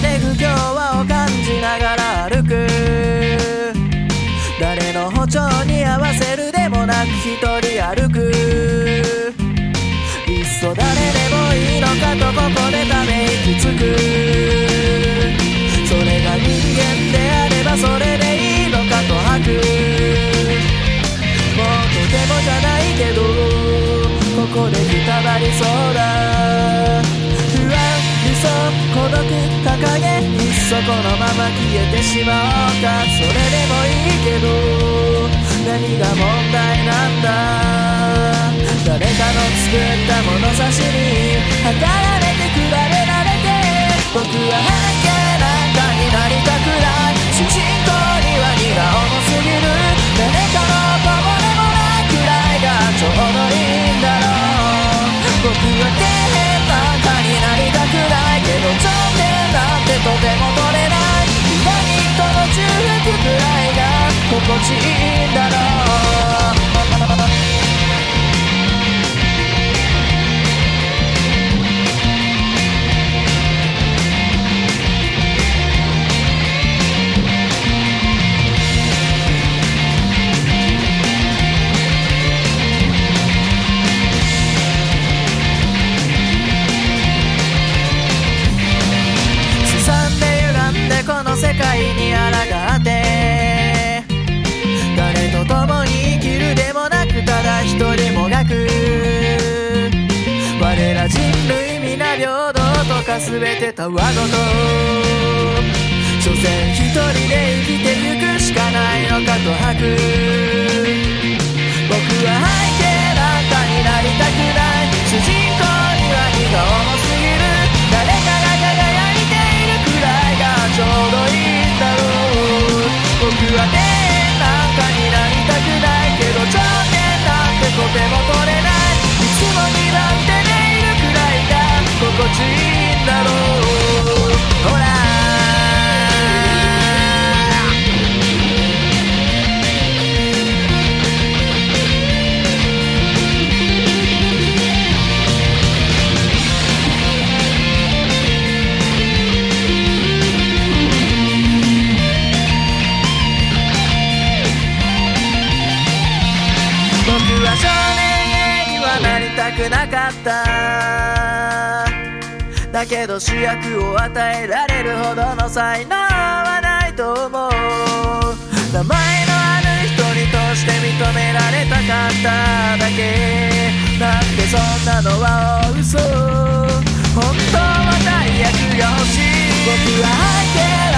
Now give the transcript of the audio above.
で不協和を感じながら歩く。誰の歩調に合わせるでもなく一人歩く。いっそ誰でもいいのかとここでため息つく。それが人間であればそれでいいのかと吐く。もうとてもじゃないけどここでくたりそうだ。孤独掲げいっそこのまま消えてしまおうかそれでもいいけど何が問題なんだ。誰かの作った物差しに測らない心地いいんだろう。すさんで歪んでこの世界に抗って平等とか全てたわごと。所詮一人で生きてゆくしかないのかと吐く。少年にはなりたくなかった。だけど主役を与えられるほどの才能はないと思う。名前のある人にとして認められたかっただけ。なんそんなのは嘘。本当は大役よし僕は相手